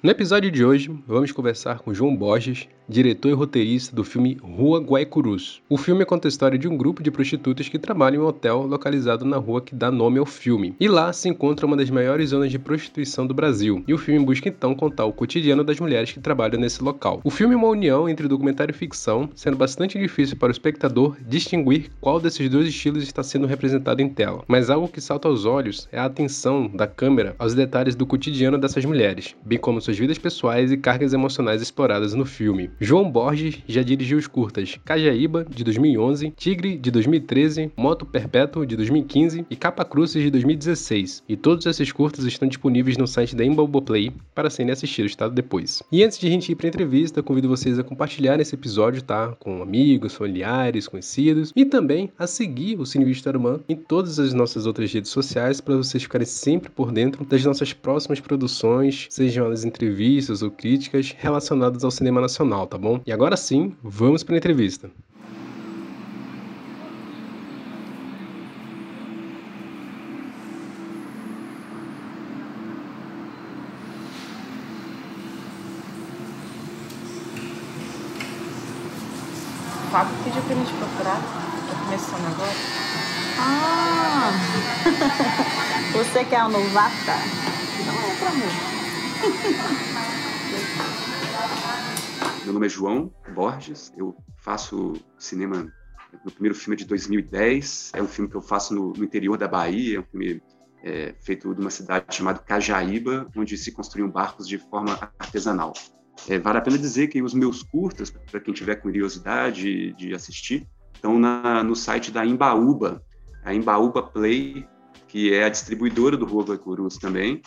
No episódio de hoje, vamos conversar com João Borges, diretor e roteirista do filme Rua Guaicurus. O filme conta a história de um grupo de prostitutas que trabalham em um hotel localizado na rua que dá nome ao filme. E lá se encontra uma das maiores zonas de prostituição do Brasil. E o filme busca então contar o cotidiano das mulheres que trabalham nesse local. O filme é uma união entre documentário e ficção, sendo bastante difícil para o espectador distinguir qual desses dois estilos está sendo representado em tela. Mas algo que salta aos olhos é a atenção da câmera aos detalhes do cotidiano dessas mulheres, bem como suas vidas pessoais e cargas emocionais exploradas no filme. João Borges já dirigiu os curtas Cajaíba, de 2011, Tigre, de 2013, Moto Perpétuo, de 2015 e Capa Cruzes, de 2016. E todos esses curtas estão disponíveis no site da Embalboplay para serem assistidos, tá? Depois. E antes de a gente ir para a entrevista, convido vocês a compartilhar esse episódio, tá? Com amigos, familiares, conhecidos e também a seguir o Cine Vista Arumã em todas as nossas outras redes sociais para vocês ficarem sempre por dentro das nossas próximas produções, sejam as entrevistas ou críticas relacionadas ao cinema nacional, tá bom? E agora sim, vamos para a entrevista. Fábio pediu pra gente procurar. Tô começando agora. Ah! Você que é a novata? Não é pra mim. Meu nome é João Borges, eu faço cinema. Meu primeiro filme é de 2010, é um filme que eu faço no, no interior da Bahia, é um filme é, feito de uma cidade chamada Cajaíba, onde se construíam barcos de forma artesanal. É, vale a pena dizer que os meus curtas, para quem tiver curiosidade de assistir, estão na, no site da Embaúba, a Embaúba Play, que é a distribuidora do Rua Guaicurus também,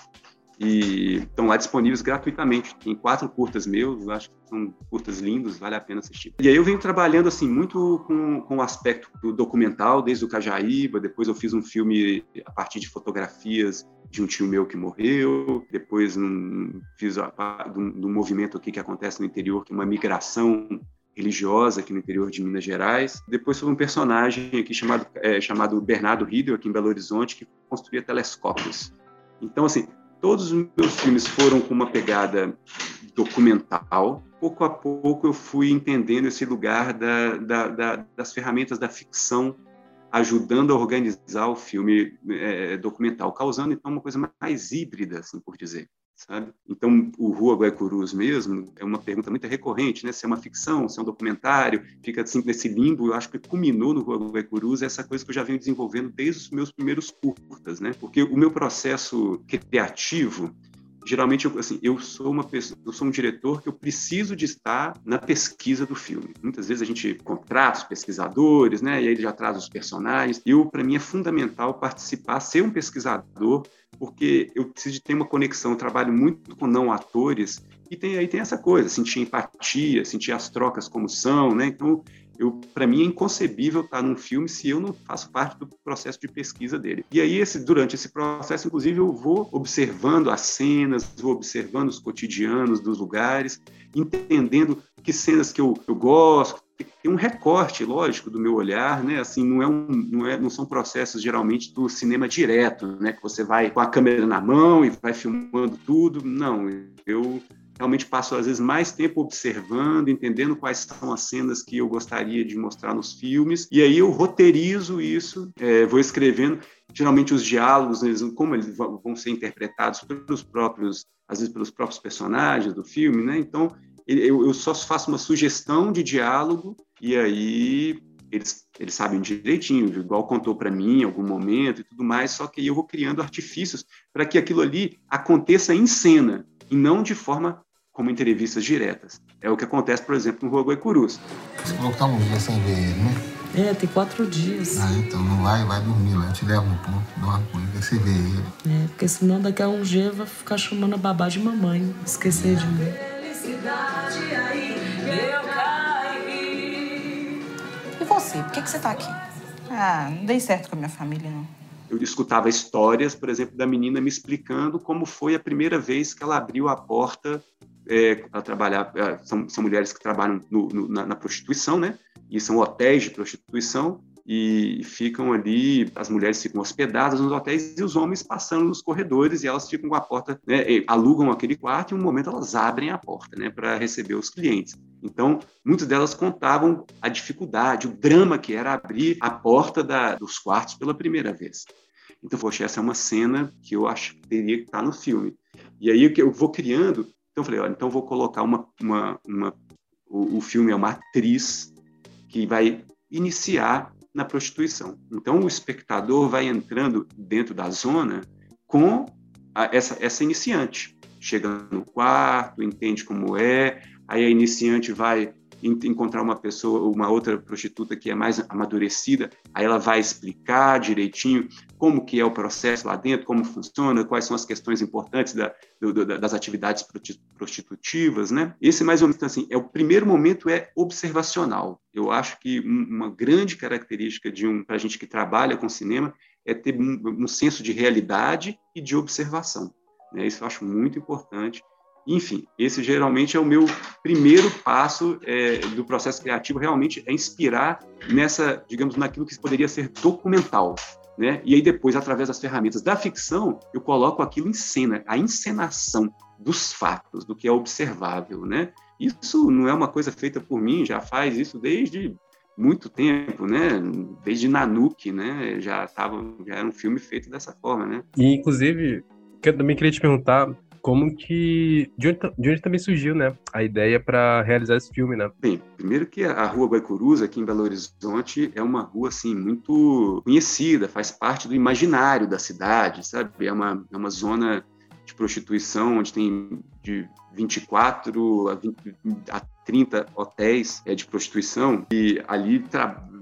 e estão lá disponíveis gratuitamente. Tem quatro curtas meus, acho que são curtas lindos, vale a pena assistir. E aí eu venho trabalhando assim muito com, com o aspecto do documental, desde o Cajaíba, depois eu fiz um filme a partir de fotografias de um tio meu que morreu, depois um, fiz um, um movimento aqui que acontece no interior, que é uma migração religiosa aqui no interior de Minas Gerais. Depois foi um personagem aqui chamado, é, chamado Bernardo Riedel, aqui em Belo Horizonte, que construía telescópios. Então, assim, Todos os meus filmes foram com uma pegada documental. Pouco a pouco eu fui entendendo esse lugar da, da, da, das ferramentas da ficção ajudando a organizar o filme é, documental, causando então uma coisa mais híbrida, assim por dizer sabe? Então, o Rua Guaicurus mesmo é uma pergunta muito recorrente, né? Se é uma ficção, se é um documentário, fica assim nesse limbo. Eu acho que culminou no Rua Guaicurus essa coisa que eu já venho desenvolvendo desde os meus primeiros curtas, né? Porque o meu processo criativo geralmente eu, assim, eu sou uma pessoa, eu sou um diretor que eu preciso de estar na pesquisa do filme. Muitas vezes a gente contrata os pesquisadores, né? E aí ele já traz os personagens. Eu para mim é fundamental participar, ser um pesquisador porque eu preciso de ter uma conexão, eu trabalho muito com não atores, e tem, aí tem essa coisa, sentir empatia, sentir as trocas como são, né? Então, para mim é inconcebível estar num filme se eu não faço parte do processo de pesquisa dele. E aí, esse, durante esse processo, inclusive, eu vou observando as cenas, vou observando os cotidianos dos lugares, entendendo que cenas que eu, eu gosto, tem um recorte, lógico, do meu olhar, né? Assim, não é um, não é, não são processos geralmente do cinema direto, né? Que você vai com a câmera na mão e vai filmando tudo. Não, eu realmente passo às vezes mais tempo observando, entendendo quais são as cenas que eu gostaria de mostrar nos filmes, e aí eu roteirizo isso, é, vou escrevendo. Geralmente os diálogos, eles, como eles vão ser interpretados pelos próprios, às vezes pelos próprios personagens do filme, né? Então eu, eu só faço uma sugestão de diálogo e aí eles, eles sabem direitinho, igual contou para mim em algum momento e tudo mais, só que eu vou criando artifícios para que aquilo ali aconteça em cena e não de forma como entrevistas diretas. É o que acontece, por exemplo, no Rua Guaicurus. Você falou que tá um dia sem ver ele, né? É, tem quatro dias. Ah, então não vai, vai dormir lá. Eu te levo no ponto, dorme com ele, você vê ele. É, porque senão daqui a um dia vai ficar chamando a babá de mamãe, esquecer é. de mim. Felicidade aí, eu caí. E você, por que, que você tá aqui? Ah, não dei certo com a minha família, não eu escutava histórias, por exemplo, da menina me explicando como foi a primeira vez que ela abriu a porta é, para trabalhar. É, são, são, mulheres que trabalham no, no, na, na, prostituição, né? E são hotéis de prostituição. E ficam ali, as mulheres ficam hospedadas nos hotéis e os homens passando nos corredores e elas ficam com a porta, né, alugam aquele quarto e em um momento elas abrem a porta, né, para receber os clientes. Então, muitas delas contavam a dificuldade, o drama que era abrir a porta da, dos quartos pela primeira vez. Então, poxa, essa é uma cena que eu acho que teria que estar no filme. E aí eu vou criando, então eu falei, olha, então vou colocar uma, uma, uma o, o filme é uma atriz que vai iniciar na prostituição. Então o espectador vai entrando dentro da zona com a, essa, essa iniciante. Chega no quarto, entende como é, aí a iniciante vai encontrar uma pessoa, uma outra prostituta que é mais amadurecida, aí ela vai explicar direitinho como que é o processo lá dentro, como funciona, quais são as questões importantes da, do, das atividades prostitutivas, né? Esse mais ou menos assim, é o primeiro momento é observacional. Eu acho que uma grande característica de um para a gente que trabalha com cinema é ter um, um senso de realidade e de observação. Né? Isso eu acho muito importante enfim, esse geralmente é o meu primeiro passo é, do processo criativo, realmente é inspirar nessa, digamos, naquilo que poderia ser documental. Né? E aí depois, através das ferramentas da ficção, eu coloco aquilo em cena, a encenação dos fatos, do que é observável, né? Isso não é uma coisa feita por mim, já faz isso desde muito tempo, né? Desde Nanuque, né? Já tava, já era um filme feito dessa forma, né? E inclusive, eu também queria te perguntar como que. De onde, de onde também surgiu, né? A ideia para realizar esse filme, né? Bem, primeiro que a Rua Guaicurus, aqui em Belo Horizonte, é uma rua, assim, muito conhecida, faz parte do imaginário da cidade, sabe? É uma, é uma zona de prostituição onde tem de 24 a, 20, a 30 hotéis é, de prostituição e ali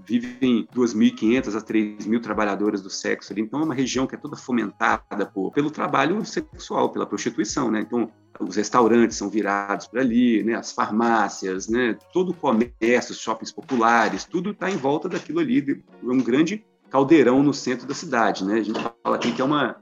vivem 2.500 a 3.000 trabalhadoras do sexo ali. Então é uma região que é toda fomentada por, pelo trabalho sexual, pela prostituição, né? Então os restaurantes são virados para ali, né? As farmácias, né? Todo o comércio, os shoppings populares, tudo está em volta daquilo ali. É um grande caldeirão no centro da cidade, né? A gente fala aqui que é uma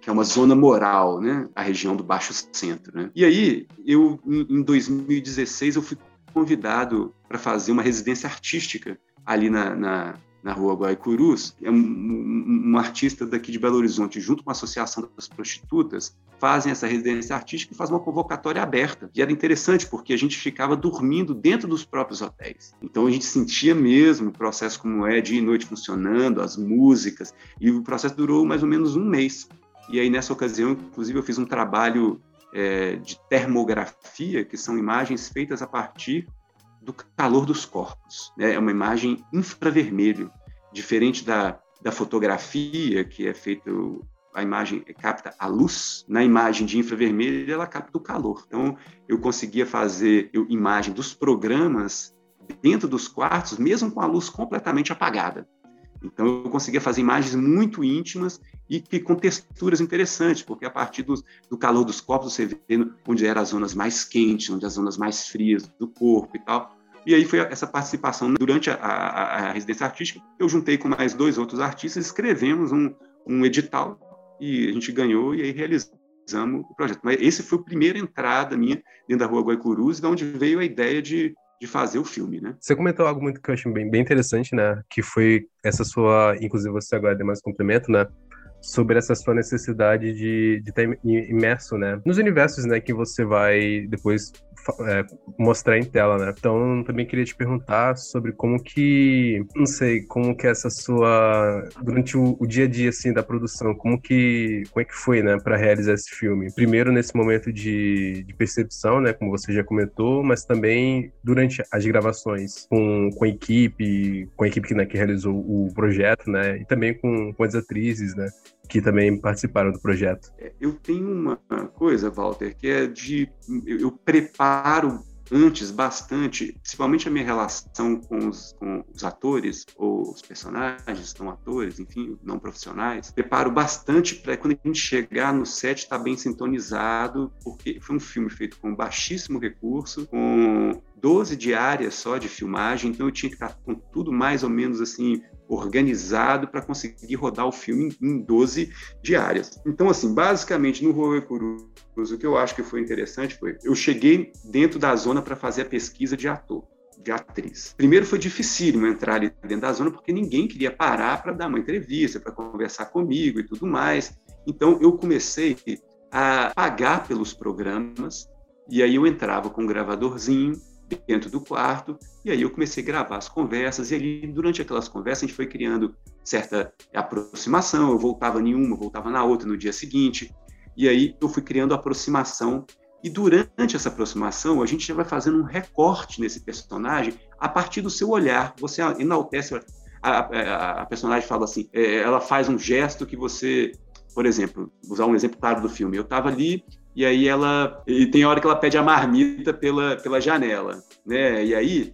que é uma zona moral, né? A região do Baixo Centro, né? E aí, eu em 2016 eu fui convidado para fazer uma residência artística ali na, na, na rua Guaicurus, é um, um, um, artista daqui de Belo Horizonte, junto com a Associação das Prostitutas, fazem essa residência artística e faz uma convocatória aberta. E era interessante porque a gente ficava dormindo dentro dos próprios hotéis. Então a gente sentia mesmo o processo como é, dia e noite funcionando, as músicas, e o processo durou mais ou menos um mês. E aí nessa ocasião, inclusive, eu fiz um trabalho é, de termografia, que são imagens feitas a partir do calor dos corpos. Né? É uma imagem infravermelho, diferente da, da fotografia, que é feita, a imagem capta a luz, na imagem de infravermelho ela capta o calor. Então, eu conseguia fazer eu, imagem dos programas dentro dos quartos, mesmo com a luz completamente apagada. Então, eu conseguia fazer imagens muito íntimas e que com texturas interessantes, porque a partir do, do calor dos corpos você vê onde eram as zonas mais quentes, onde as zonas mais frias do corpo e tal. E aí foi essa participação durante a, a, a residência artística. Eu juntei com mais dois outros artistas, escrevemos um, um edital e a gente ganhou e aí realizamos o projeto. Mas esse foi a primeira entrada minha dentro da Rua Guaicurus, de onde veio a ideia de de fazer o filme, né? Você comentou algo muito que eu achei bem, bem interessante, né? Que foi essa sua, inclusive você agora deu mais complemento, né? sobre essa sua necessidade de, de estar imerso, né? Nos universos, né, que você vai depois é, mostrar em tela, né? Então, também queria te perguntar sobre como que, não sei, como que essa sua durante o, o dia a dia assim da produção, como que como é que foi, né, para realizar esse filme? Primeiro nesse momento de, de percepção, né, como você já comentou, mas também durante as gravações com, com a equipe, com a equipe que, né, que realizou o projeto, né, e também com, com as atrizes, né? Que também participaram do projeto. É, eu tenho uma coisa, Walter, que é de eu preparo antes bastante, principalmente a minha relação com os, com os atores ou os personagens, não atores, enfim, não profissionais. Preparo bastante para quando a gente chegar no set estar tá bem sintonizado, porque foi um filme feito com baixíssimo recurso, com 12 diárias só de filmagem, então eu tinha que estar tá com tudo mais ou menos assim organizado para conseguir rodar o filme em 12 diárias. Então, assim, basicamente, no Rua Cruz, o que eu acho que foi interessante foi, eu cheguei dentro da zona para fazer a pesquisa de ator. de atriz. Primeiro foi dificílimo entrar ali dentro da zona, porque ninguém queria parar para dar uma entrevista, para conversar comigo e tudo mais. Então eu comecei a pagar pelos programas, e aí eu entrava com um gravadorzinho dentro do quarto, e aí eu comecei a gravar as conversas, e ali, durante aquelas conversas, a gente foi criando certa aproximação, eu voltava em uma, voltava na outra no dia seguinte, e aí eu fui criando aproximação, e durante essa aproximação, a gente já vai fazendo um recorte nesse personagem a partir do seu olhar, você enaltece, a, a, a personagem fala assim, é, ela faz um gesto que você, por exemplo, usar um exemplo claro do filme, eu estava ali e aí ela e tem hora que ela pede a marmita pela, pela janela, né? E aí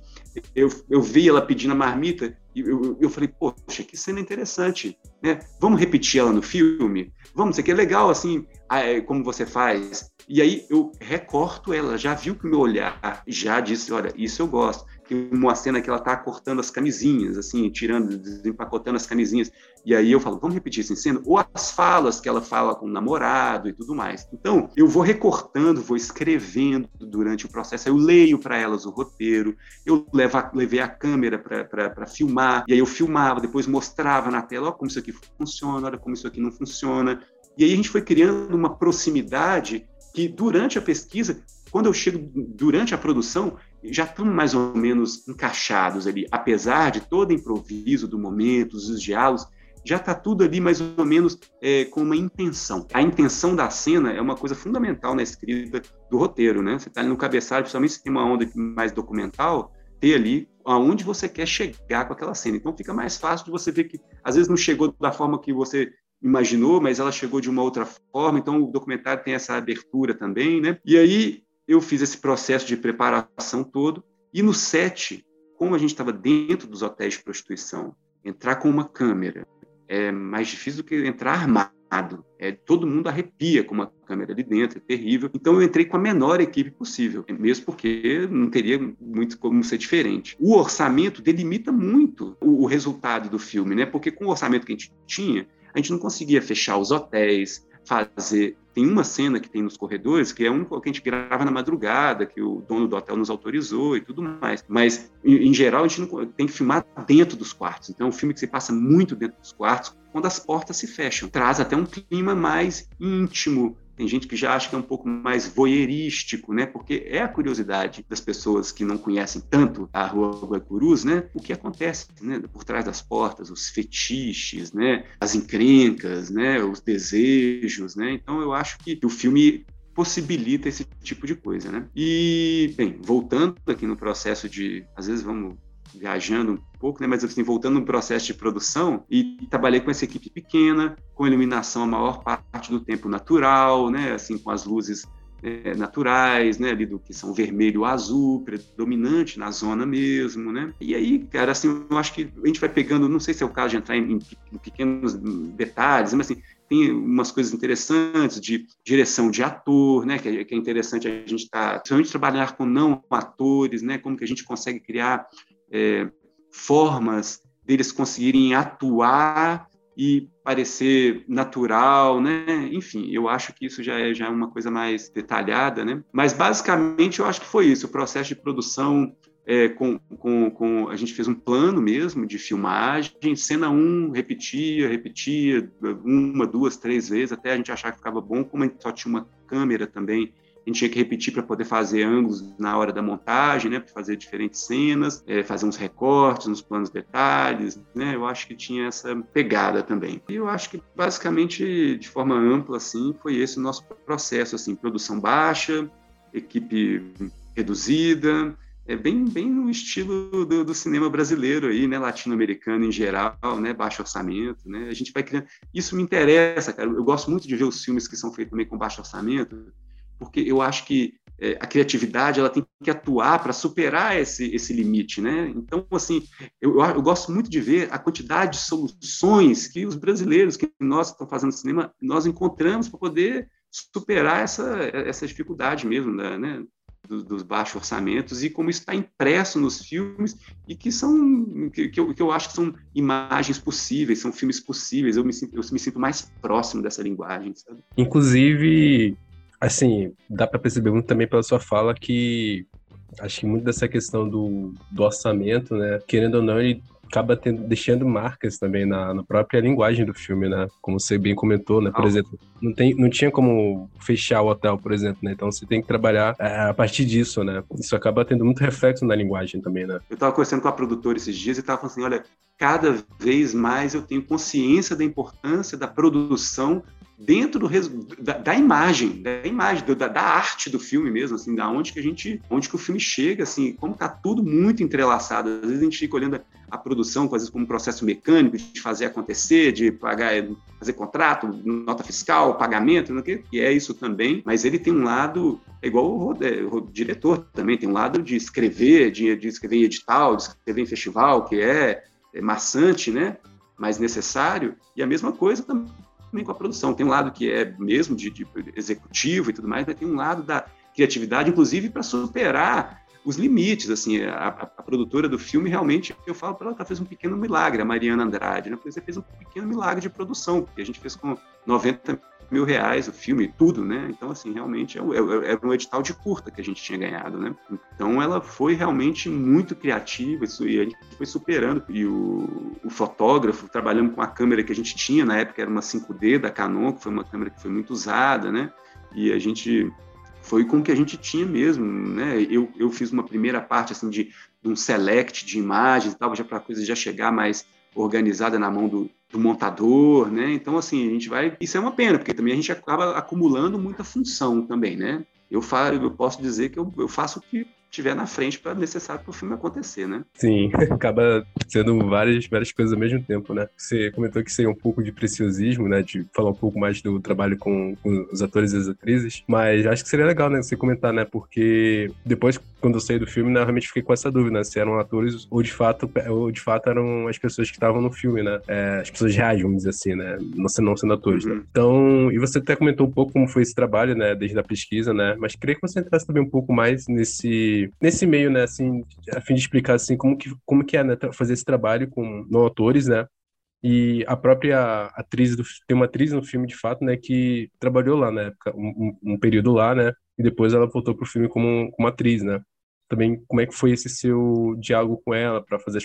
eu, eu vi ela pedindo a marmita e eu, eu falei, poxa, que cena interessante, né? Vamos repetir ela no filme? Vamos, isso aqui é legal, assim, é, como você faz. E aí eu recorto ela, já viu que o meu olhar já disse, olha, isso eu gosto uma cena que ela tá cortando as camisinhas, assim, tirando, desempacotando as camisinhas. E aí eu falo, vamos repetir essa cena? Ou as falas que ela fala com o namorado e tudo mais. Então, eu vou recortando, vou escrevendo durante o processo. Eu leio para elas o roteiro, eu levo a, levei a câmera para filmar, e aí eu filmava, depois mostrava na tela, ó, como isso aqui funciona, olha como isso aqui não funciona. E aí a gente foi criando uma proximidade que durante a pesquisa, quando eu chego durante a produção, já estão mais ou menos encaixados ali, apesar de todo improviso do momento, os diálogos, já está tudo ali mais ou menos é, com uma intenção. A intenção da cena é uma coisa fundamental na escrita do roteiro, né? Você está ali no cabeçalho, principalmente se tem uma onda mais documental, ter ali aonde você quer chegar com aquela cena. Então fica mais fácil de você ver que às vezes não chegou da forma que você imaginou, mas ela chegou de uma outra forma. Então o documentário tem essa abertura também, né? E aí eu fiz esse processo de preparação todo. E no set, como a gente estava dentro dos hotéis de prostituição, entrar com uma câmera é mais difícil do que entrar armado. É, todo mundo arrepia com uma câmera ali dentro, é terrível. Então eu entrei com a menor equipe possível, mesmo porque não teria muito como ser diferente. O orçamento delimita muito o, o resultado do filme, né? Porque com o orçamento que a gente tinha, a gente não conseguia fechar os hotéis, fazer. Tem uma cena que tem nos corredores que é um que a gente grava na madrugada, que o dono do hotel nos autorizou e tudo mais. Mas, em, geral, a gente não, tem que filmar dentro dos quartos. Então, é um filme que você passa muito dentro dos quartos, quando as portas se fecham. Traz até um clima mais íntimo, tem gente que já acha que é um pouco mais voyeurístico, né? Porque é a curiosidade das pessoas que não conhecem tanto a Rua Guaicurus, né? O que acontece, né? Por trás das portas, os fetiches, né? As encrencas, né? Os desejos, né? Então eu acho que o filme possibilita esse tipo de coisa, né? E, bem, voltando aqui no processo de, às vezes vamos viajando um pouco, né? Mas assim, voltando no processo de produção e trabalhei com essa equipe pequena, com iluminação a maior parte do tempo natural, né? Assim, com as luzes é, naturais, né, ali do que são vermelho azul, predominante na zona mesmo, né? E aí, cara, assim, eu acho que a gente vai pegando, não sei se é o caso de entrar em, em pequenos detalhes, mas assim, tem umas coisas interessantes de direção de ator, né, que é, é interessante a gente estar, tá, principalmente trabalhar com não atores, né, como que a gente consegue criar é, formas deles conseguirem atuar e parecer natural, né? Enfim, eu acho que isso já é, já é uma coisa mais detalhada, né? Mas basicamente eu acho que foi isso, o processo de produção é, com, com, com, a gente fez um plano mesmo de filmagem, cena 1, um, repetia, repetia, uma, duas, três vezes, até a gente achar que ficava bom, como a gente só tinha uma câmera também, a gente tinha que repetir para poder fazer ângulos na hora da montagem, né, para fazer diferentes cenas, é, fazer uns recortes nos planos detalhes, né, eu acho que tinha essa pegada também. E eu acho que basicamente de forma ampla assim foi esse o nosso processo assim, produção baixa, equipe reduzida, é bem, bem no estilo do, do cinema brasileiro aí, né, latino-americano em geral, né, baixo orçamento, né, a gente vai criando, isso me interessa, cara, eu gosto muito de ver os filmes que são feitos também com baixo orçamento, porque eu acho que é, a criatividade ela tem que atuar para superar esse, esse limite, né? Então, assim, eu, eu, gosto muito de ver a quantidade de soluções que os brasileiros, que nós estamos fazendo cinema, nós encontramos para poder superar essa, essa dificuldade mesmo, né? né dos, dos, baixos orçamentos e como isso está impresso nos filmes e que são que, que, eu, que eu acho que são imagens possíveis, são filmes possíveis. Eu me sinto, eu me sinto mais próximo dessa linguagem. Sabe? Inclusive, assim, dá para perceber muito também pela sua fala que Acho que muito dessa questão do, do orçamento, né? Querendo ou não, ele acaba tendo, deixando marcas também na, na, própria linguagem do filme, né? Como você bem comentou, né? Por ah. exemplo, não, tem, não tinha como fechar o hotel, por exemplo, né? Então você tem que trabalhar é, a partir disso, né? Isso acaba tendo muito reflexo na linguagem também, né? Eu estava conversando com a produtora esses dias e estava falando assim, olha, cada vez mais eu tenho consciência da importância da produção dentro do, da, da, imagem, da imagem, da, da, arte do filme mesmo, assim, da onde que a gente, onde que o filme chega, assim, como tá tudo muito entrelaçado. Às vezes a gente fica olhando a produção, às vezes como um processo mecânico de fazer acontecer, de pagar, fazer contrato, nota fiscal, pagamento, não que, e é isso também. Mas ele tem um lado é igual o, o, o, diretor também tem um lado de escrever, de, de, escrever em edital, de escrever em festival, que é, é maçante, né? Mas necessário. E a mesma coisa também também com a produção. Tem um lado que é mesmo de, de executivo e tudo mais, mas tem um lado da criatividade, inclusive para superar os limites, assim, a, a, produtora do filme realmente, eu falo para ela, ela fez um pequeno milagre, a Mariana Andrade, né? Você fez um pequeno milagre de produção, porque a gente fez com 90 mil reais o filme, tudo, né? Então, assim, realmente é, é, é, um edital de curta que a gente tinha ganhado, né? Então, ela foi realmente muito criativa isso, e a gente foi superando. E o, o fotógrafo, trabalhando com a câmera que a gente tinha, na época era uma 5D da Canon, que foi uma câmera que foi muito usada, né? E a gente foi com o que a gente tinha mesmo, né? Eu, eu fiz uma primeira parte, assim, de, de um select de imagens e tal, já para a coisa já chegar mais organizada na mão do, do montador, né? Então, assim, a gente vai. Isso é uma pena, porque também a gente acaba acumulando muita função também, né? Eu, falo, eu posso dizer que eu, eu faço o que tiver na frente para necessário para o filme acontecer, né? Sim, acaba sendo várias, várias coisas ao mesmo tempo, né? Você comentou que seria um pouco de preciosismo, né? De falar um pouco mais do trabalho com, com os atores e as atrizes, mas acho que seria legal, né? Você comentar, né? Porque depois, quando eu saí do filme, né, realmente fiquei com essa dúvida, né? Se eram atores ou de fato, ou de fato eram as pessoas que estavam no filme, né? É, as pessoas reais, vamos dizer assim, né? Não, não sendo atores, né? uhum. né? Então, e você até comentou um pouco como foi esse trabalho, né? Desde a pesquisa, né? Mas queria que você entrasse também um pouco mais nesse nesse meio, né, assim, a fim de explicar assim como que como que é né, fazer esse trabalho com não autores, né? E a própria atriz do, tem uma atriz no filme de fato, né, que trabalhou lá na época, um, um período lá, né? E depois ela voltou pro filme como, como atriz, né? Também como é que foi esse seu diálogo com ela para fazer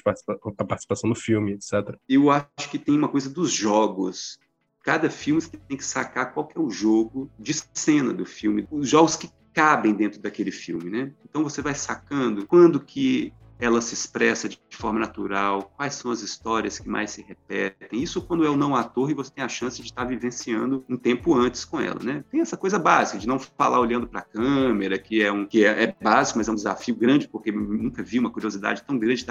a participação no filme, etc. Eu acho que tem uma coisa dos jogos cada filme você tem que sacar qual que é o jogo de cena do filme, os jogos que cabem dentro daquele filme, né? Então você vai sacando quando que ela se expressa de forma natural, quais são as histórias que mais se repetem. Isso quando é o não ator e você tem a chance de estar vivenciando um tempo antes com ela, né? Tem essa coisa básica de não falar olhando para a câmera, que é um que é, é, básico, mas é um desafio grande porque nunca vi uma curiosidade tão grande de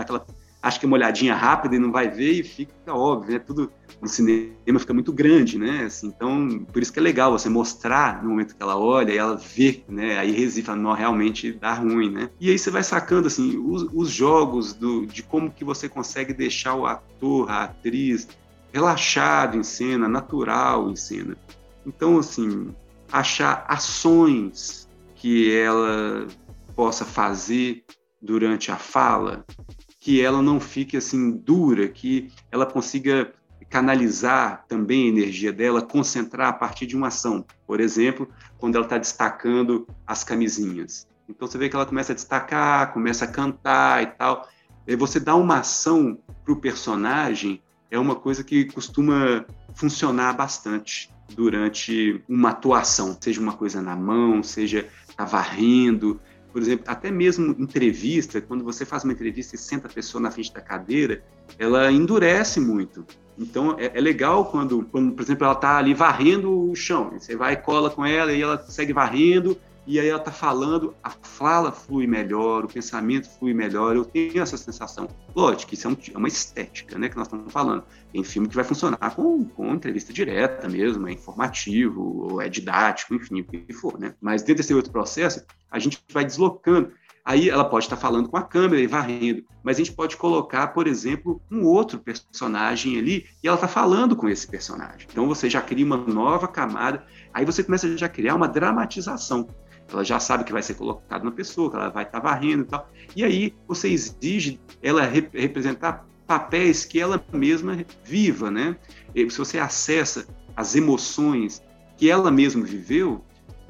acho que uma olhadinha rápida e não vai ver e fica óbvio, né? Tudo no cinema fica muito grande, né? Assim, então, por isso que é legal você mostrar no momento que ela olha e ela vê, né? Aí resiste, fala, não, realmente dá ruim, né? E aí você vai sacando, assim, os, os jogos do, de como que você consegue deixar o ator, a atriz relaxado em cena, natural em cena. Então, assim, achar ações que ela possa fazer durante a fala, que ela não fique assim dura, que ela consiga canalizar também a energia dela, concentrar a partir de uma ação. Por exemplo, quando ela está destacando as camisinhas. Então você vê que ela começa a destacar, começa a cantar e tal. E você dá uma ação para o personagem é uma coisa que costuma funcionar bastante durante uma atuação, seja uma coisa na mão, seja tá varrendo, por exemplo, até mesmo entrevista, quando você faz uma entrevista e senta a pessoa na frente da cadeira, ela endurece muito. Então é, é legal quando, quando, por exemplo, ela está ali varrendo o chão. Você vai e cola com ela e ela segue varrendo e aí ela está falando, a fala flui melhor, o pensamento flui melhor, eu tenho essa sensação. Lógico isso é, um, é uma estética, né, que nós estamos falando. Tem filme que vai funcionar com, com entrevista direta mesmo, é informativo, ou é didático, enfim, o que for, né. Mas dentro desse outro processo, a gente vai deslocando. Aí ela pode estar falando com a câmera e varrendo, mas a gente pode colocar, por exemplo, um outro personagem ali e ela está falando com esse personagem. Então você já cria uma nova camada, aí você começa a já criar uma dramatização ela já sabe que vai ser colocado na pessoa, que ela vai estar varrendo e tal. E aí você exige ela rep representar papéis que ela mesma viva, né? E se você acessa as emoções que ela mesma viveu,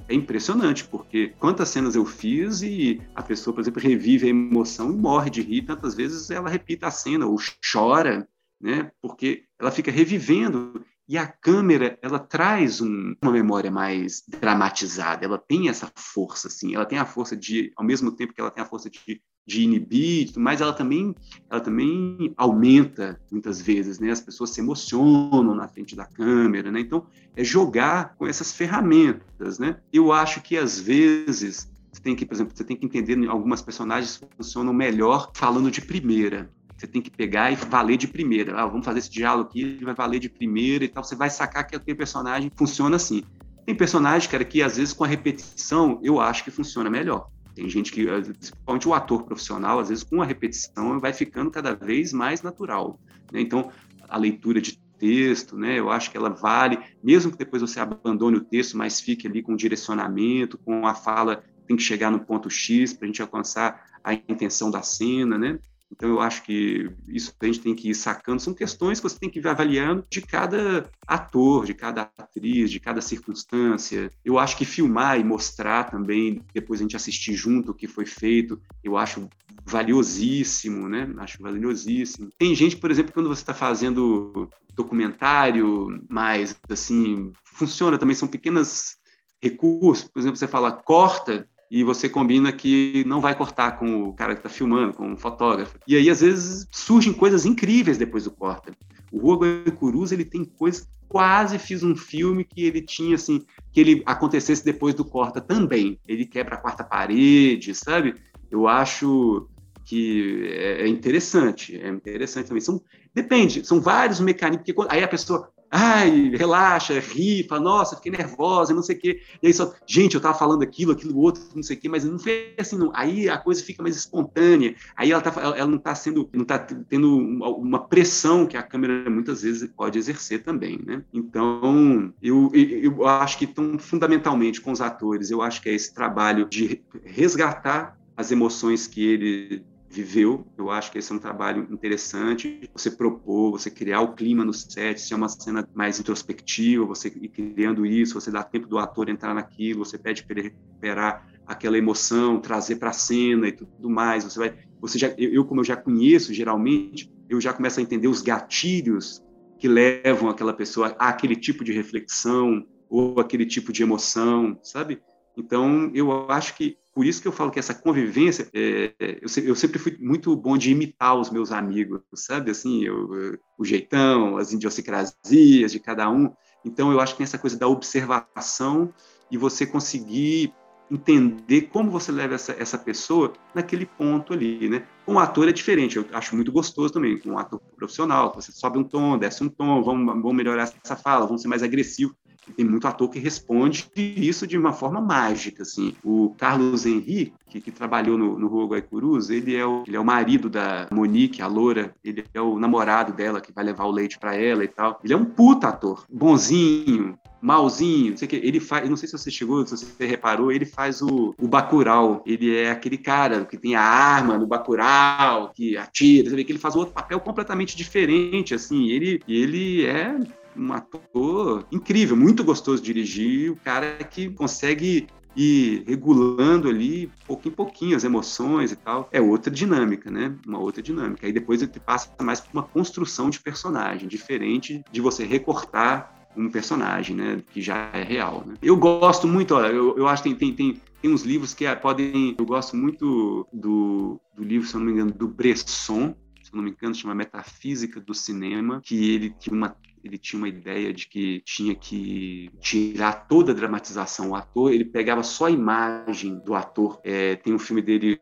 é impressionante, porque quantas cenas eu fiz e a pessoa, por exemplo, revive a emoção e morre de rir, tantas vezes ela repita a cena ou chora, né? Porque ela fica revivendo e a câmera, ela traz um, uma memória mais dramatizada, ela tem essa força, assim, ela tem a força de, ao mesmo tempo que ela tem a força de, de inibir, mas ela também, ela também aumenta muitas vezes, né? As pessoas se emocionam na frente da câmera, né? Então, é jogar com essas ferramentas, né? Eu acho que às vezes você tem que, por exemplo, você tem que entender algumas personagens funcionam melhor falando de primeira. Você tem que pegar e valer de primeira. Ah, vamos fazer esse diálogo aqui, ele vai valer de primeira e tal. Você vai sacar que aquele personagem funciona assim. Tem personagem, cara, que às vezes com a repetição eu acho que funciona melhor. Tem gente que, principalmente o ator profissional, às vezes com a repetição vai ficando cada vez mais natural. Né? Então, a leitura de texto, né? Eu acho que ela vale, mesmo que depois você abandone o texto, mas fique ali com o direcionamento, com a fala tem que chegar no ponto X para a gente alcançar a intenção da cena, né? Então, eu acho que isso a gente tem que ir sacando. São questões que você tem que ir avaliando de cada ator, de cada atriz, de cada circunstância. Eu acho que filmar e mostrar também, depois a gente assistir junto o que foi feito, eu acho valiosíssimo, né? Acho valiosíssimo. Tem gente, por exemplo, quando você está fazendo documentário, mais assim, funciona também, são pequenas recursos. Por exemplo, você fala corta, e você combina que não vai cortar com o cara que está filmando, com o fotógrafo. E aí, às vezes, surgem coisas incríveis depois do corta. O Rua Guaicurus, ele tem coisas... Quase fiz um filme que ele tinha, assim, que ele acontecesse depois do corta também. Ele quebra a quarta parede, sabe? Eu acho que é, é interessante, é interessante também. São, depende, são vários mecanismos, porque aí a pessoa, ai, relaxa, ri, fala, nossa, fiquei nervosa, não sei o quê. E aí só, gente, eu tava falando aquilo, aquilo outro, não sei o quê, mas não foi assim, não. Aí a coisa fica mais espontânea. Aí ela, tá, ela não está sendo, não tá tendo uma pressão que a câmera muitas vezes pode exercer também, né? Então, eu, eu acho que tão fundamentalmente com os atores, eu acho que é esse trabalho de resgatar as emoções que ele viveu. Eu acho que esse é um trabalho interessante. Você propor, você criar o clima no set, se é uma cena mais introspectiva, você ir criando isso, você dá tempo do ator entrar naquilo, você pede para ele recuperar aquela emoção, trazer para a cena e tudo mais. Você vai, você já, eu como eu já conheço geralmente, eu já começo a entender os gatilhos que levam aquela pessoa a aquele tipo de reflexão ou aquele tipo de emoção, sabe? Então, eu acho que por isso que eu falo que essa convivência, é, eu, eu, sempre fui muito bom de imitar os meus amigos, sabe? Assim, eu, o jeitão, as idiosincrasias de cada um. Então, eu acho que tem essa coisa da observação e você conseguir entender como você leva essa, essa pessoa naquele ponto ali, né? Um ator é diferente, eu acho muito gostoso também, com um ator profissional, você sobe um tom, desce um tom, vamos, vamos melhorar essa fala, vamos ser mais agressivo tem muito ator que responde isso de uma forma mágica, assim. O Carlos Henrique, que, trabalhou no, no Rua Guaicurus, ele é, o, ele é o marido da Monique, a loura, ele é o namorado dela que vai levar o leite para ela e tal. Ele é um puta ator, bonzinho, malzinho, não sei o que. Ele faz, não sei se você chegou, se você reparou, ele faz o, o Bacurau. Ele é aquele cara que tem a arma no Bacurau, que atira, você vê que ele faz outro papel completamente diferente, assim. Ele, ele é um ator incrível, muito gostoso de dirigir, o cara que consegue ir regulando ali, pouquinho em pouquinho, as emoções e tal. É outra dinâmica, né? Uma outra dinâmica. Aí depois ele passa mais por uma construção de personagem, diferente de você recortar um personagem, né? Que já é real, né? Eu gosto muito, olha, eu, eu acho que tem, tem, tem, tem uns livros que podem... Eu gosto muito do, do livro, se eu não me engano, do Bresson, se eu não me engano, chama Metafísica do Cinema, que ele tinha uma ele tinha uma ideia de que tinha que tirar toda a dramatização. O ator, ele pegava só a imagem do ator. É, tem um filme dele,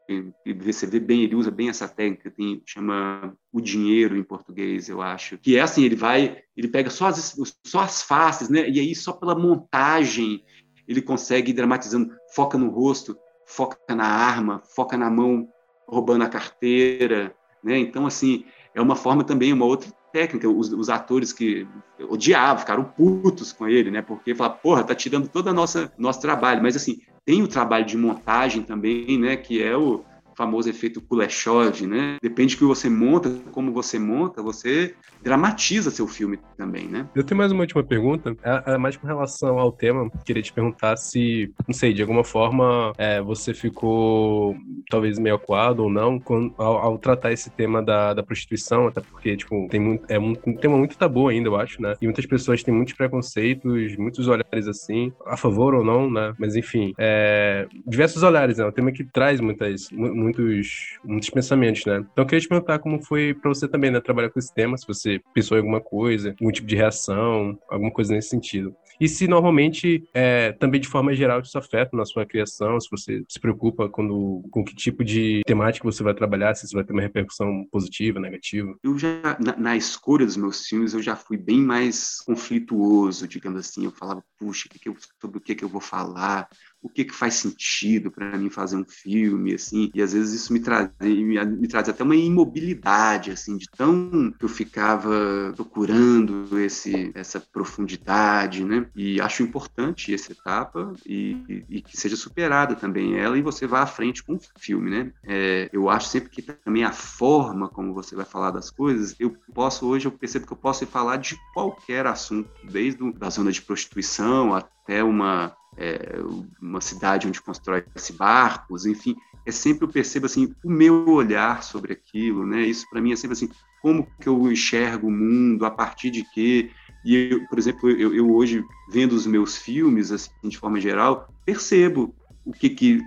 você vê bem, ele usa bem essa técnica, tem, chama O Dinheiro em português, eu acho. Que é assim, ele vai, ele pega só as, só as faces, né? E aí só pela montagem ele consegue ir dramatizando, foca no rosto, foca na arma, foca na mão roubando a carteira, né? Então assim, é uma forma também, uma outra técnica, os, os, atores que odiavam, ficaram putos com ele, né? Porque fala, porra, tá tirando todo o nosso trabalho. Mas assim, tem o trabalho de montagem também, né? Que é o, famoso efeito Kuleshov, né? Depende do que você monta, como você monta, você dramatiza seu filme também, né? Eu tenho mais uma última pergunta, é, é mais com relação ao tema. Queria te perguntar se, não sei, de alguma forma é, você ficou talvez meio acuado ou não quando, ao, ao, tratar esse tema da, da prostituição, até porque tipo tem muito, é um, um tema muito tabu ainda, eu acho, né? E muitas pessoas têm muitos preconceitos, muitos olhares assim, a favor ou não, né? Mas enfim, é, diversos olhares, né? É um tema que traz muitas, muitos, muitos pensamentos, né? Então eu queria te perguntar como foi para você também, né? Trabalhar com esse tema, se você pensou em alguma coisa, algum tipo de reação, alguma coisa nesse sentido. E se normalmente, é, também de forma geral, isso afeta na sua criação, se você se preocupa quando, com que tipo de temática você vai trabalhar, se isso vai ter uma repercussão positiva, negativa? Eu já, na, na escolha dos meus filmes, eu já fui bem mais conflituoso, digamos assim. Eu falava, puxa, que que eu, sobre o que, que eu vou falar? O que, que faz sentido para mim fazer um filme, assim, e às vezes isso me traz, me, me traz até uma imobilidade, assim, de tão que eu ficava procurando esse, essa profundidade, né, e acho importante essa etapa e, e, e que seja superada também ela e você vá à frente com o filme, né, é, eu acho sempre que também a forma como você vai falar das coisas, eu posso, hoje eu percebo que eu posso falar de qualquer assunto, desde a zona de prostituição até uma é, uma cidade onde constrói-se barcos, enfim, é sempre eu percebo assim o meu olhar sobre aquilo, né? Isso para mim é sempre assim, como que eu enxergo o mundo, a partir de quê? E eu, por exemplo, eu, eu, hoje vendo os meus filmes assim de forma geral, percebo o que que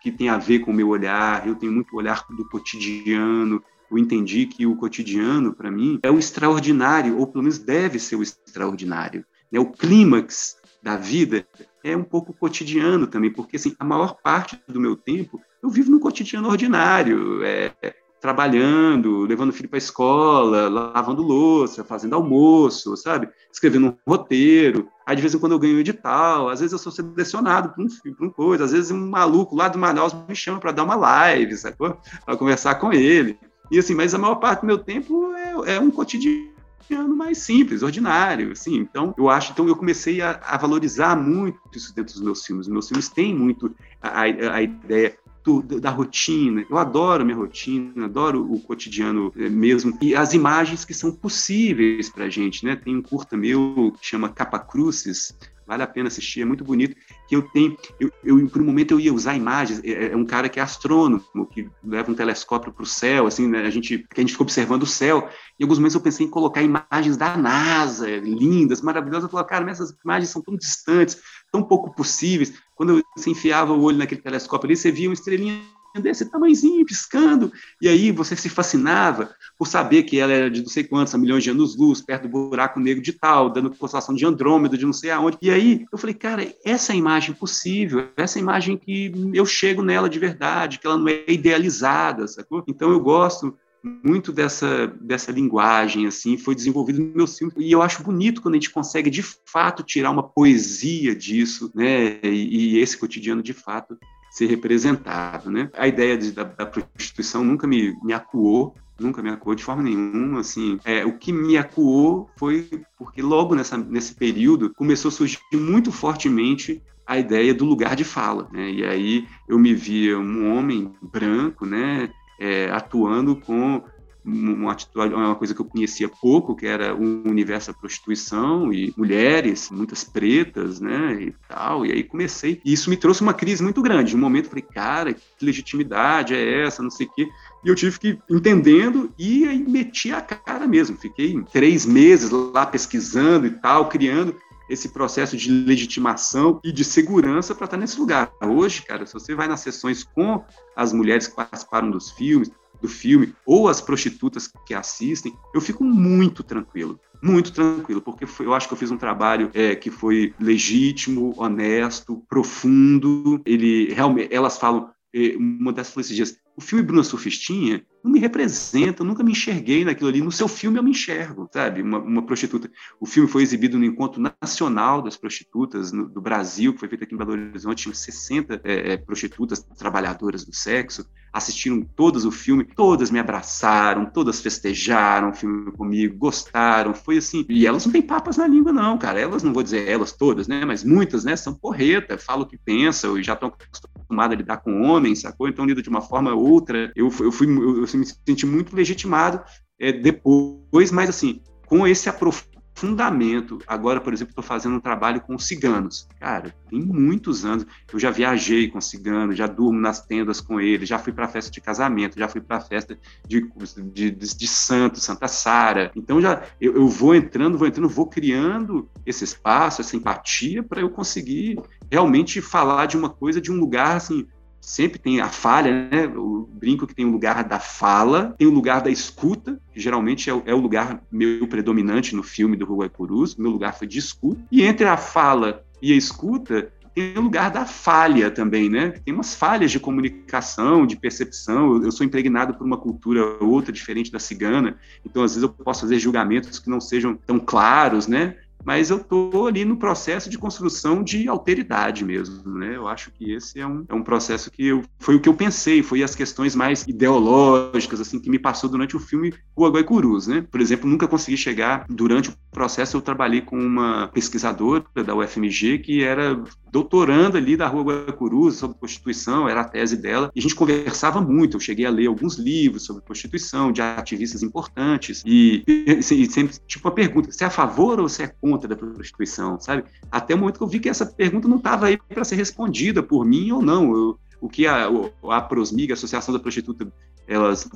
que tem a ver com o meu olhar. Eu tenho muito olhar do cotidiano. Eu entendi que o cotidiano para mim é o extraordinário, ou pelo menos deve ser o extraordinário. Né? O clímax da vida é um pouco cotidiano também, porque assim, a maior parte do meu tempo eu vivo no cotidiano ordinário, é, trabalhando, levando o filho para a escola, lavando louça, fazendo almoço, sabe? Escrevendo um roteiro. Aí, de vez em quando, eu ganho um edital. Às vezes, eu sou selecionado para um, pra um coisa. Às vezes, um maluco lá do Manaus me chama para dar uma live, sacou? Para conversar com ele. E assim, mas a maior parte do meu tempo é, é um cotidiano ano mais simples, ordinário, assim. Então, eu acho, então eu comecei a, a valorizar muito isso dentro dos meus filmes. Meus filmes têm muito a, a, a ideia do, da rotina. Eu adoro minha rotina, adoro o cotidiano eh, mesmo. E as imagens que são possíveis para a gente, né? Tem um curta meu que chama Capa Cruces, vale a pena assistir, é muito bonito, que eu tenho, eu, eu por um momento eu ia usar imagens, é, é um cara que é astrônomo, que leva um telescópio para o céu, assim, né, a gente, que a gente fica observando o céu, em alguns momentos eu pensei em colocar imagens da NASA, lindas, maravilhosas, eu falava, cara, mas essas imagens são tão distantes, tão pouco possíveis, quando você enfiava o olho naquele telescópio ali, você via uma estrelinha desse tamanhozinho, piscando, e aí você se fascinava por saber que ela era de não sei quantos, milhões de anos-luz, perto do buraco negro de tal, dando constelação de Andrômeda, de não sei aonde. E aí eu falei, cara, essa é imagem possível, essa imagem que eu chego nela de verdade, que ela não é idealizada, sacou? Então eu gosto muito dessa, dessa linguagem, assim, foi desenvolvido no meu filme, e eu acho bonito quando a gente consegue, de fato, tirar uma poesia disso, né, e, e esse cotidiano, de fato, ser representado, né? A ideia de, da, da, prostituição nunca me, me acuou, nunca me acuou de forma nenhuma, assim. É, o que me acuou foi porque logo nessa, nesse período começou a surgir muito fortemente a ideia do lugar de fala, né? E aí eu me via um homem branco, né? É, atuando com uma atitude, uma coisa que eu conhecia pouco, que era o universo da prostituição e mulheres, muitas pretas, né, e tal. E aí comecei, e isso me trouxe uma crise muito grande. Um momento eu falei, cara, que legitimidade é essa, não sei o quê. E eu tive que ir entendendo e aí meti a cara mesmo. Fiquei três meses lá pesquisando e tal, criando esse processo de legitimação e de segurança para estar nesse lugar. Hoje, cara, se você vai nas sessões com as mulheres que participaram dos filmes, do filme, ou as prostitutas que assistem, eu fico muito tranquilo. Muito tranquilo, porque foi, eu acho que eu fiz um trabalho é, que foi legítimo, honesto, profundo. Ele realmente, elas falam, é, uma dessas falou esses dias, o filme Bruna Surfistinha não me representa, eu nunca me enxerguei naquilo ali. No seu filme eu me enxergo, sabe? Uma, uma prostituta. O filme foi exibido no Encontro Nacional das Prostitutas no, do Brasil, que foi feito aqui em Belo Horizonte. Tinham 60 é, é, prostitutas trabalhadoras do sexo. Assistiram todas o filme, todas me abraçaram, todas festejaram o filme comigo, gostaram. Foi assim. E elas não têm papas na língua, não, cara. Elas, não vou dizer elas todas, né? Mas muitas, né? São porreta, falam o que pensam e já estão acostumadas a lidar com homens, sacou? Então lida de uma forma ou outra. Eu, eu, fui, eu, eu me senti muito legitimado é, depois, mas assim, com esse aprofundamento fundamento. Agora, por exemplo, estou fazendo um trabalho com ciganos. Cara, tem muitos anos. Eu já viajei com ciganos, já durmo nas tendas com eles, já fui para festa de casamento, já fui para festa de, de, de, de, santo, Santa Sara. Então, já eu, eu vou entrando, vou entrando, vou criando esse espaço, essa empatia para eu conseguir realmente falar de uma coisa de um lugar assim sempre tem a falha, né? O brinco que tem o lugar da fala, tem o lugar da escuta, que geralmente é, é o lugar meu predominante no filme do Rui Purus, meu lugar foi de escuta. E entre a fala e a escuta, tem o lugar da falha também, né? Tem umas falhas de comunicação, de percepção. Eu sou impregnado por uma cultura outra, diferente da cigana, então às vezes eu posso fazer julgamentos que não sejam tão claros, né? Mas eu estou ali no processo de construção de alteridade mesmo, né? Eu acho que esse é um, é um processo que eu, foi o que eu pensei, foi as questões mais ideológicas, assim, que me passou durante o filme Rua Guaicurus, né? Por exemplo, nunca consegui chegar, durante o processo eu trabalhei com uma pesquisadora da UFMG que era doutoranda ali da Rua Guaicurus sobre Constituição, era a tese dela, e a gente conversava muito, eu cheguei a ler alguns livros sobre Constituição, de ativistas importantes, e, e, sempre, tipo, uma pergunta, você é a favor ou você é contra conta da prostituição, sabe? Até o momento que eu vi que essa pergunta não estava aí para ser respondida por mim ou não. Eu, o que a, a Prosmig, a Associação da Prostituta, elas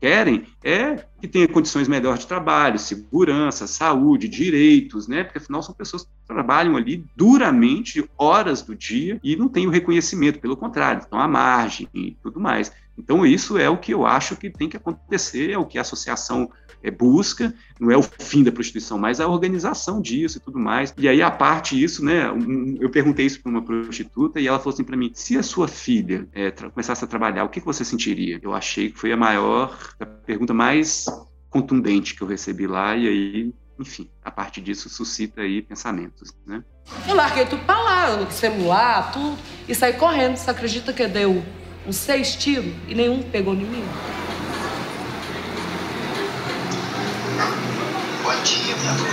querem é que tenha condições melhores de trabalho, segurança, saúde, direitos, né? Porque afinal são pessoas que trabalham ali duramente, horas do dia, e não têm o reconhecimento, pelo contrário, estão à margem e tudo mais. Então, isso é o que eu acho que tem que acontecer, é o que a associação é, busca, não é o fim da prostituição, mas a organização disso e tudo mais. E aí, a parte disso, né, um, eu perguntei isso para uma prostituta e ela falou assim para mim: se a sua filha é, começasse a trabalhar, o que, que você sentiria? Eu achei que foi a maior, a pergunta mais contundente que eu recebi lá, e aí enfim, a partir disso suscita aí pensamentos, né? Eu larguei tudo pra lá, celular, tudo, e saí correndo. Você acredita que deu uns seis tiros e nenhum pegou em mim? Dia, minha avó.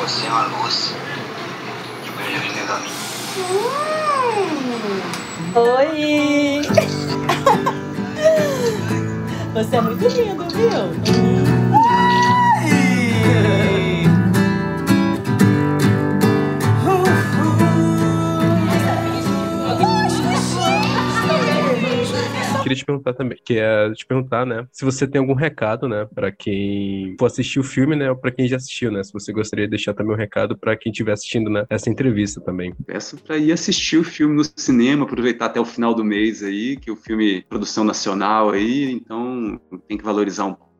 Você é uma luz que brilha dentro da minha. Oi! Você é muito lindo, viu? Queria te perguntar também, que é te perguntar, né, se você tem algum recado, né, para quem for assistir o filme, né, ou para quem já assistiu, né, se você gostaria de deixar também um recado para quem estiver assistindo, né, essa entrevista também. Peço para ir assistir o filme no cinema, aproveitar até o final do mês aí, que o filme produção nacional aí, então tem que valorizar um pouco,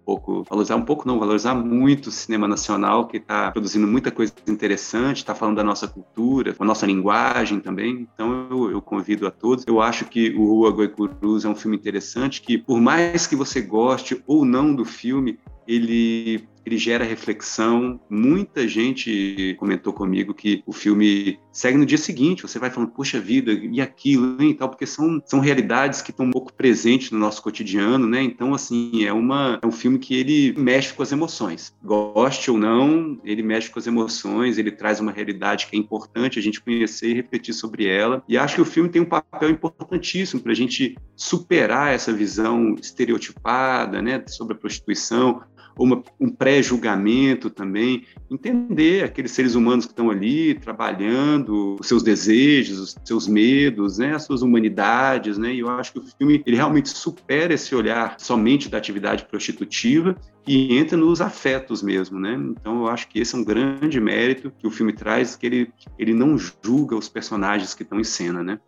valorizar um pouco não, valorizar muito o cinema nacional, que está produzindo muita coisa interessante, está falando da nossa cultura, da nossa linguagem também, então eu, eu, convido a todos. Eu acho que o Rua Goicurus é um filme interessante, que por mais que você goste ou não do filme, ele ele gera reflexão. Muita gente comentou comigo que o filme segue no dia seguinte. Você vai falando, poxa vida, e aquilo, hein, e tal, porque são, são realidades que estão um pouco presentes no nosso cotidiano, né? Então, assim, é, uma, é um filme que ele mexe com as emoções. Goste ou não, ele mexe com as emoções, ele traz uma realidade que é importante a gente conhecer e refletir sobre ela. E acho que o filme tem um papel importantíssimo para a gente superar essa visão estereotipada, né, sobre a prostituição, uma, um pré-julgamento também, entender aqueles seres humanos que estão ali trabalhando, os seus desejos, os seus medos, né, as suas humanidades, né, e eu acho que o filme ele realmente supera esse olhar somente da atividade prostitutiva e entra nos afetos mesmo, né? Então eu acho que esse é um grande mérito que o filme traz, que ele, ele não julga os personagens que estão em cena, né?